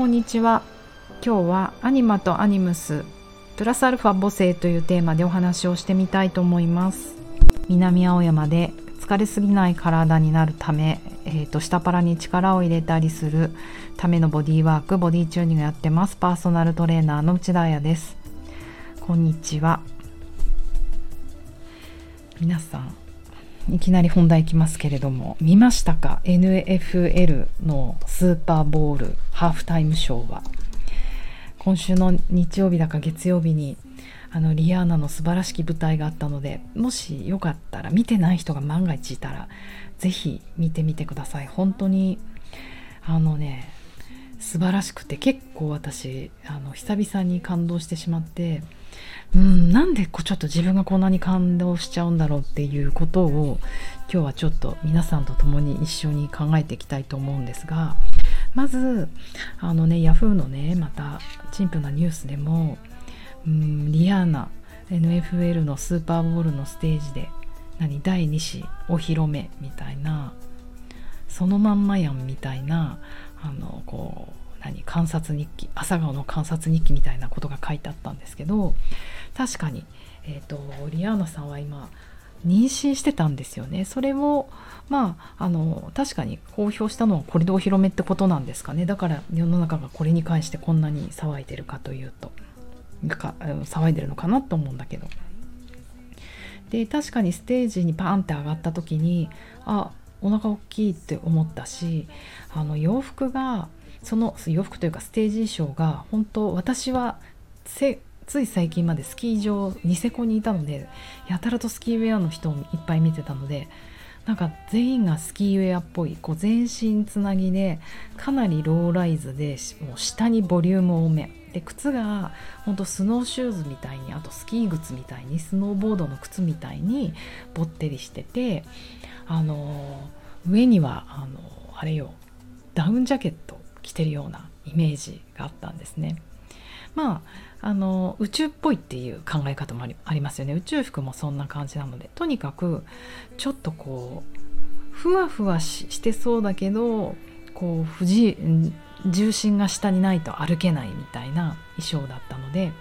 こんにちは。今日はアニマとアニムスプラスアルファ母性というテーマでお話をしてみたいと思います。南青山で疲れすぎない体になるため、えーと、下パラに力を入れたりするためのボディーワークボディチューニングやってます。パーソナルトレーナーの内田彩です。こんにちは。皆さんいきなり本題いきますけれども見ましたか？NFL のスーパーボール。ハーフタイムショーは。今週の日曜日だか月曜日にあのリアーナの素晴らしき舞台があったのでもしよかったら見てない人が万が一いたら是非見てみてください。本当にあのね素晴らしくて結構私あの久々に感動してしまってうんなんでこうちょっと自分がこんなに感動しちゃうんだろうっていうことを今日はちょっと皆さんと共に一緒に考えていきたいと思うんですがまずあのねヤフーのねまた陳腐なニュースでもうんリアーナ NFL のスーパーボールのステージで何第2子お披露目みたいなそのまんまやんみたいなあのこう何観察日記朝顔の観察日記みたいなことが書いてあったんですけど確かに、えーと、リアーナさんは今妊娠してたんですよね。それをまああの確かに公表したのはこれでお披露目ってことなんですかね。だから世の中がこれに関してこんなに騒いでるかというと。か騒いでるのかなと思うんだけど。で確かにステージにパーンって上がった時にあお腹大きいって思ったしあの洋服がその洋服というかステージ衣装が本当私はつい最近までスキー場ニセコにいたのでやたらとスキーウェアの人をいっぱい見てたのでなんか全員がスキーウェアっぽいこう全身つなぎでかなりローライズでもう下にボリューム多めで靴がほんとスノーシューズみたいにあとスキー靴みたいにスノーボードの靴みたいにぼってりしててあの上にはあのあれよダウンジャケット着てるようなイメージがあったんですね。まああの宇宙っぽいっていう考え方もありますよね。宇宙服もそんな感じなので。とにかくちょっとこうふわふわしてそうだけどこう不自重心が下にないと歩けないみたいな衣装だったので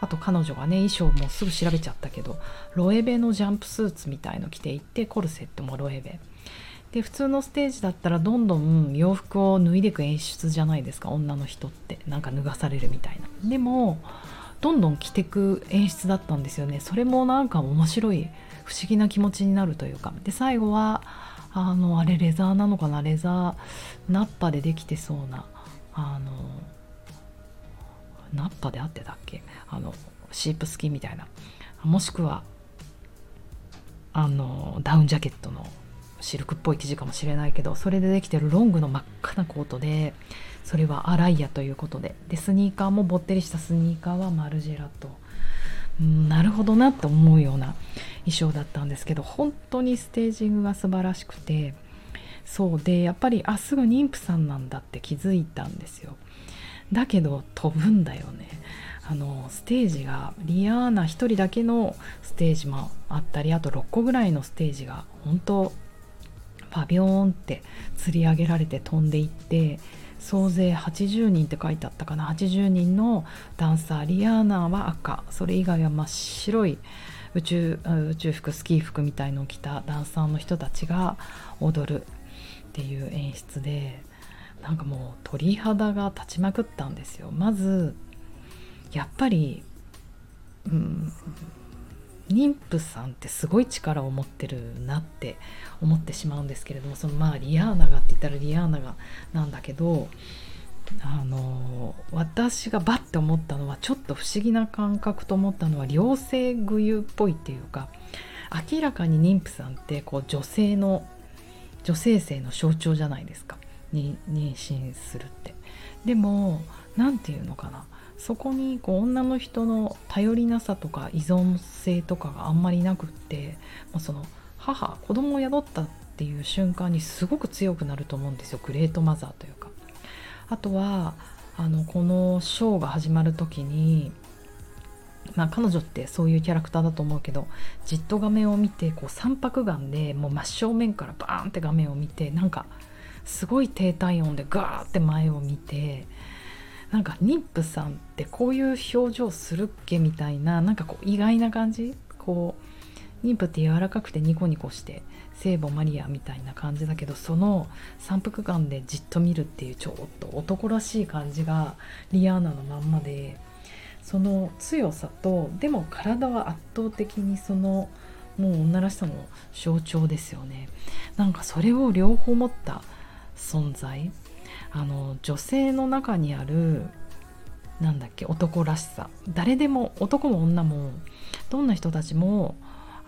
あと彼女がね衣装もすぐ調べちゃったけどロエベのジャンプスーツみたいの着ていってコルセットもロエベ。で普通のステージだったらどんどん洋服を脱いでいく演出じゃないですか。女の人って。なんか脱がされるみたいな。でもどんどん着てく演出だったんですよね。それもなんか面白い不思議な気持ちになるというか。で最後はあのあれレザーなのかな？レザーナッパでできてそうなあのナッパであってたっけ？あのシープスキンみたいな。もしくはあのダウンジャケットのシルクっぽい生地かもしれないけどそれでできてるロングの真っ赤なコートでそれはアライアということで。でスニーカーもぼってりしたスニーカーはマルジェラと、うん、なるほどなと思うような衣装だったんですけど本当にステージングが素晴らしくて。そうでやっぱりあすぐ妊婦さんなんだって気づいたんですよ。だけど飛ぶんだよね。あのステージがリアーナ1人だけのステージもあったりあと6個ぐらいのステージが本当パビョーンって釣り上げられて飛んでいって総勢80人って書いてあったかな。80人のダンサーリアーナは赤。それ以外は真っ白い宇宙宇宙服スキー服みたいのを着たダンサーの人たちが踊るっていう演出でなんかもう鳥肌が立ちまくったんですよ。まずやっぱり、うん、妊婦さんってすごい力を持ってるなって思ってしまうんですけれどもそのまあリアーナがって言ったらリアーナがなんだけどあの私がバッて思ったのはちょっと不思議な感覚と思ったのは両性具有っぽいっていうか明らかに妊婦さんってこう女性の女性性の象徴じゃないですか妊娠するって。でも何て言うのかなそこにこう女の人の頼りなさとか依存性とかがあんまりなくってもうその母子供を宿ったっていう瞬間にすごく強くなると思うんですよグレートマザーというか。あとはあのこのショーが始まる時にまあ、彼女ってそういうキャラクターだと思うけどじっと画面を見てこう三白眼でもう真正面からバーンって画面を見てなんかすごい低体温でガーって前を見てなんか妊婦さんってこういう表情するっけみたいななんかこう意外な感じ？こう妊婦って柔らかくてニコニコして聖母マリアみたいな感じだけどその三腹感でじっと見るっていうちょっと男らしい感じがリアーナのまんまでその強さとでも体は圧倒的にそのもう女らしさの象徴ですよね。なんかそれを両方持った存在？あの女性の中にあるなんだっけ男らしさ。誰でも男も女もどんな人たちも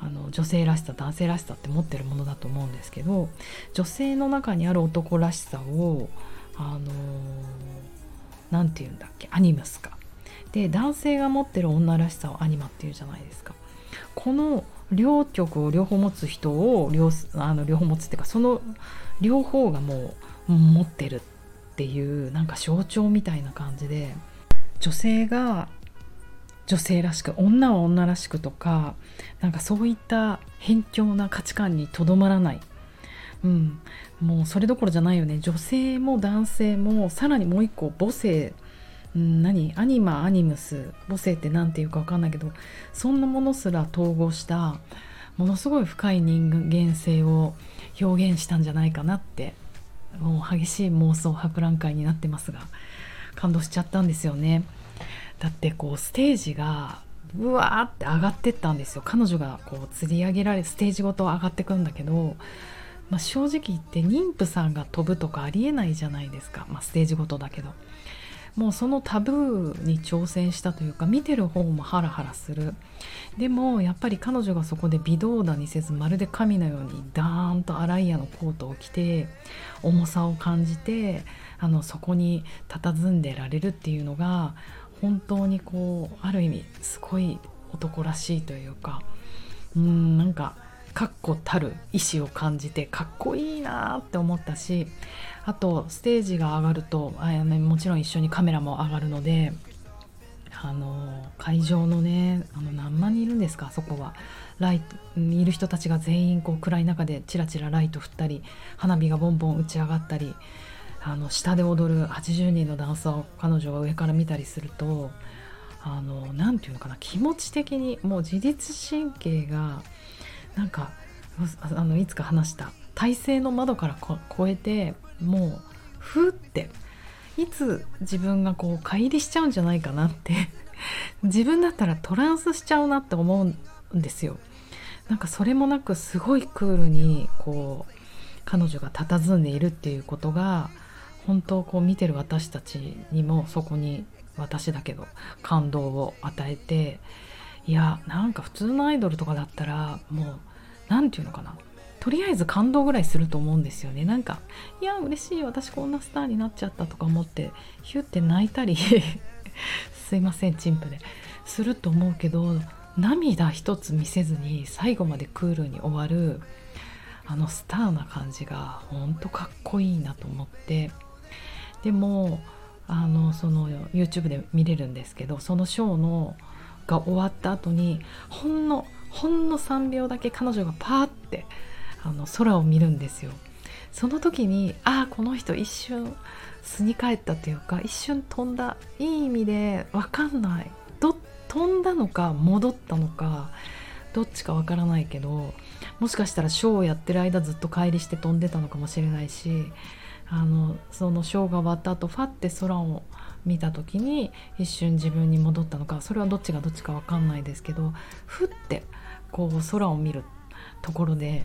あの女性らしさ男性らしさって持ってるものだと思うんですけど女性の中にある男らしさをあの何て言うんだっけアニムスか。で男性が持ってる女らしさをアニマっていうじゃないですか。この両極を両方持つ人を両あの両方持つっていうかその両方がもう持ってる。っていうなんか象徴みたいな感じで女性が女性らしく女は女らしくとかなんかそういった偏境な価値観にとどまらない、うん、もうそれどころじゃないよね。女性も男性もさらにもう一個母性、うん、何？アニマアニムス。母性って何て言うか分かんないけどそんなものすら統合したものすごい深い人間性を表現したんじゃないかなってもう激しい妄想博覧会になってますが感動しちゃったんですよね。だってこうステージがうわーって上がってったんですよ。彼女がこう釣り上げられステージごと上がってくんだけど、まあ、正直言って妊婦さんが飛ぶとかありえないじゃないですか、まあ、ステージごとだけど。もうそのタブーに挑戦したというか見てる方もハラハラする。でもやっぱり彼女がそこで微動だにせずまるで神のようにダーンとアライアのコートを着て重さを感じてあのそこに佇んでられるっていうのが本当にこうある意味すごい男らしいというかうんなんか確固たる意志を感じてかっこいいなって思ったしあとステージが上がるとあ、ね、もちろん一緒にカメラも上がるのであの会場のねあの何万人いるんですかそこは。ライいる人たちが全員こう暗い中でチラチラライト振ったり花火がボンボン打ち上がったりあの下で踊る80人のダンサーを彼女が上から見たりすると何て言うのかな気持ち的にもう自律神経がなんかあのいつか話した。体勢の窓から越えてもうふって。いつ自分がこう乖離しちゃうんじゃないかなって。自分だったらトランスしちゃうなって思うんですよ。なんかそれもなくすごいクールにこう彼女が佇んでいるっていうことが本当こう見てる私たちにもそこに私だけど感動を与えて。いやなんか普通のアイドルとかだったらもう何て言うのかな。とりあえず感動ぐらいすると思うんですよね。なんかいや嬉しい私こんなスターになっちゃったとか思ってヒュって泣いたり すいませんチンプで。すると思うけど涙一つ見せずに最後までクールに終わるあのスターな感じがほんとかっこいいなと思って。でもあのその YouTube で見れるんですけどそのショーのが終わった後にほんのほんの3秒だけ彼女がパーってあの空を見るんですよ。その時にああこの人一瞬巣に帰ったというか一瞬飛んだ。いい意味で分かんない。ど飛んだのか戻ったのかどっちかわからないけどもしかしたらショーをやってる間ずっと帰りして飛んでたのかもしれないしあのそのショーが終わった後ファッて空を見た時に一瞬自分に戻ったのかそれはどっちがどっちか分かんないですけどふってこう空を見るところで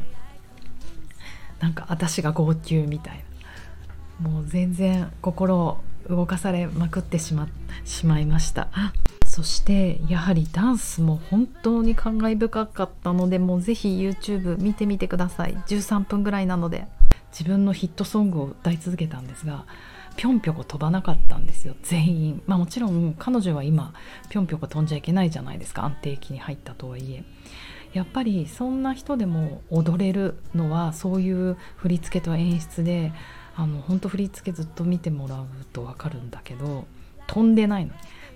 なんか私が号泣みたいな。もう全然心を動かされまくってしましまいました。そしてやはりダンスも本当に感慨深かったのでもうぜひ YouTube 見てみてください。13分ぐらいなので自分のヒットソングを歌い続けたんですがぴょんぴょこ飛ばなかったんですよ全員。まあもちろん彼女は今ぴょんぴょこ飛んじゃいけないじゃないですか安定期に入ったとはいえ。やっぱりそんな人でも踊れるのはそういう振り付けと演出であの本当振り付けずっと見てもらうと分かるんだけど飛んでないの。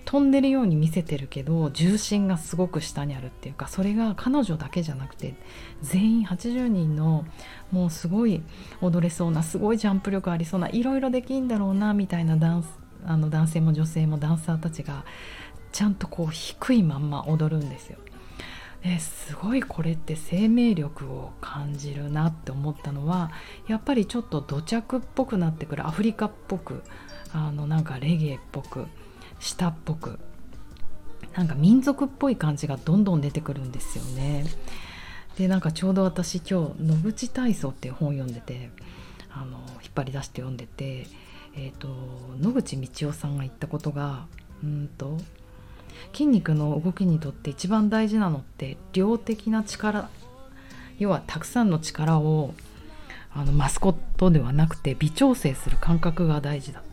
飛んでるように見せてるけど重心がすごく下にあるっていうかそれが彼女だけじゃなくて全員80人のもうすごい踊れそうなすごいジャンプ力ありそうないろいろできんだろうなみたいなダンあの男性も女性もダンサーたちがちゃんとこう低いまんま踊るんですよ。すごいこれって生命力を感じるなって思ったのはやっぱりちょっと土着っぽくなってくるアフリカっぽくあのなんかレゲエっぽく舌っぽくなんか民族っぽい感じがどんどん出てくるんですよね。でなんかちょうど私今日「野口体操」っていう本を読んでてあの引っ張り出して読んでて、えーと、野口道夫さんが言ったことがうんと筋肉の動きにとって一番大事なのって量的な力要はたくさんの力をあの増すことではなくて微調整する感覚が大事だと。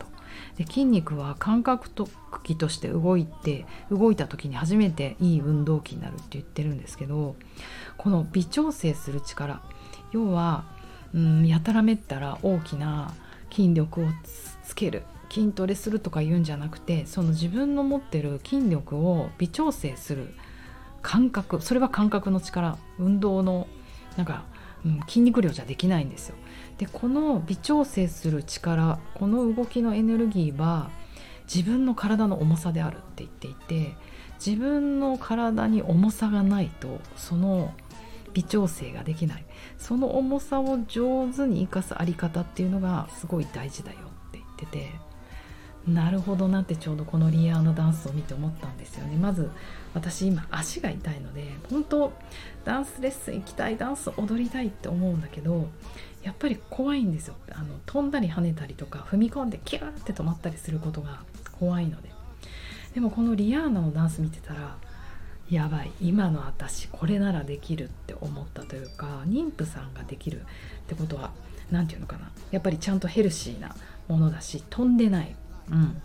で筋肉は感覚と器として動いて動いた時に初めていい運動器になるって言ってるんですけどこの微調整する力要は、うん、やたらめったら大きな筋力をつける筋トレするとか言うんじゃなくてその自分の持ってる筋力を微調整する感覚それは感覚の力運動のなんか、うん、筋肉量じゃできないんですよ。でこの微調整する力この動きのエネルギーは自分の体の重さであるって言っていて自分の体に重さがないとその微調整ができない。その重さを上手に生かすあり方っていうのがすごい大事だよって言っててなるほどなってちょうどこのリアーのダンスを見て思ったんですよね。まず私今足が痛いので本当ダンスレッスン行きたいダンス踊りたいって思うんだけどやっぱり怖いんですよ。あの飛んだり跳ねたりとか踏み込んでキューって止まったりすることが怖いので。でもこのリアーナのダンス見てたらやばい今の私これならできるって思ったというか妊婦さんができるってことは何て言うのかな。やっぱりちゃんとヘルシーなものだし飛んでない。うん。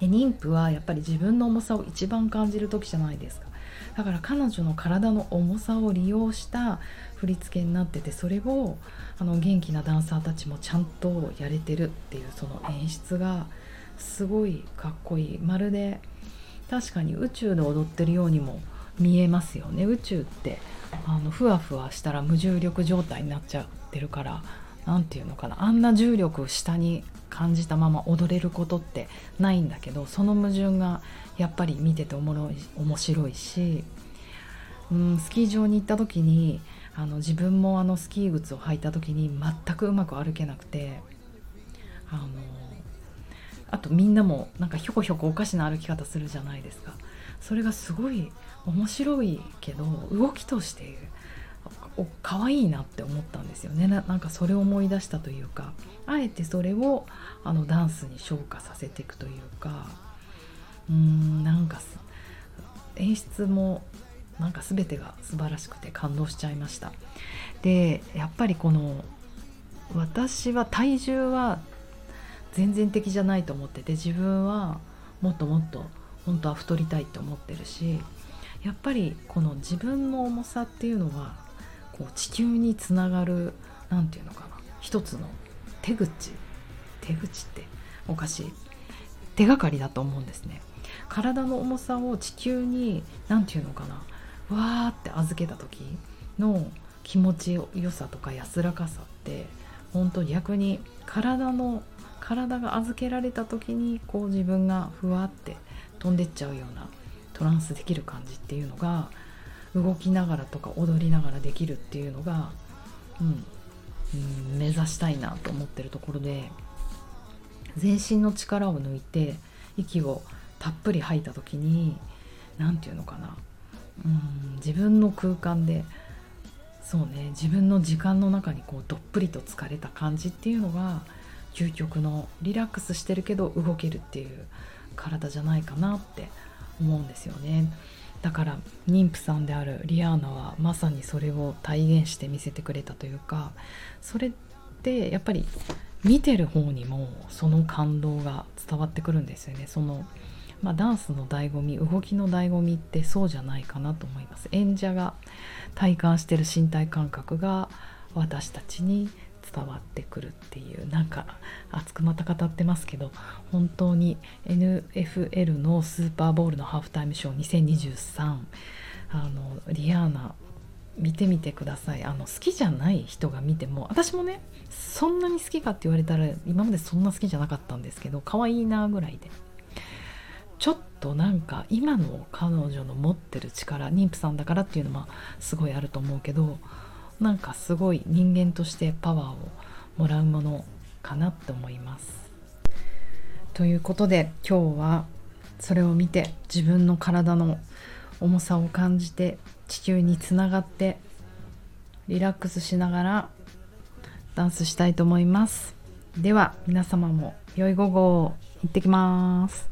で妊婦はやっぱり自分の重さを一番感じる時じゃないですか。だから彼女の体の重さを利用した振り付けになっててそれをあの元気なダンサーたちもちゃんとやれてるっていうその演出がすごいかっこいいまるで。確かに宇宙で踊ってるようにも見えますよね。宇宙ってあのふわふわしたら無重力状態になっちゃってるから。何て言うのかなあんな重力を下に感じたまま踊れることってないんだけどその矛盾がやっぱり見てておもろい面白いし、うん、スキー場に行った時にあの自分もあのスキー靴を履いた時に全くうまく歩けなくてあのあとみんなもなんかひょこひょこおかしな歩き方するじゃないですか。それがすごい面白いけど動きとしてお可愛いなって思ったんですよね。なんかそれを思い出したというかあえてそれをあのダンスに昇華させていくというかうーんなんか演出もなんか全てが素晴らしくて感動しちゃいました。でやっぱりこの私は体重は全然的じゃないと思ってて自分はもっともっと本当は太りたいって思ってるしやっぱりこの自分の重さっていうのはこう地球につながる何て言うのかな一つの手口手口っておかしい手がかりだと思うんですね。体の重さを地球に何て言うのかなわーって預けた時の気持ちよさとか安らかさって本当逆に体の体が預けられた時にこう自分がふわって飛んでっちゃうようなトランスできる感じっていうのが動きながらとか踊りながらできるっていうのが、うん、うん、目指したいなと思ってるところで全身の力を抜いて息をたっぷり吐いた時に何て言うのかなうん自分の空間でそうね自分の時間の中にこうどっぷりと疲れた感じっていうのが究極のリラックスしてるけど動けるっていう体じゃないかなって思うんですよね。だから妊婦さんであるリアーナはまさにそれを体現して見せてくれたというかそれってやっぱり見てる方にもその感動が伝わってくるんですよね。その、まあ、ダンスの醍醐味動きの醍醐味ってそうじゃないかなと思います。演者が体感してる身体感覚が私たちに伝わってくるっていうなんか熱くまた語ってますけど本当に NFL のスーパーボールのハーフタイムショー2023あのリアーナ見てみてください。あの好きじゃない人が見ても私もねそんなに好きかって言われたら今までそんな好きじゃなかったんですけど可愛いなぐらいで。ちょっとなんか今の彼女の持ってる力妊婦さんだからっていうのはすごいあると思うけどなんかすごい人間としてパワーをもらうものかなって思います。ということで今日はそれを見て自分の体の重さを感じて地球につながってリラックスしながらダンスしたいと思います。では皆様も良い午後を行ってきます。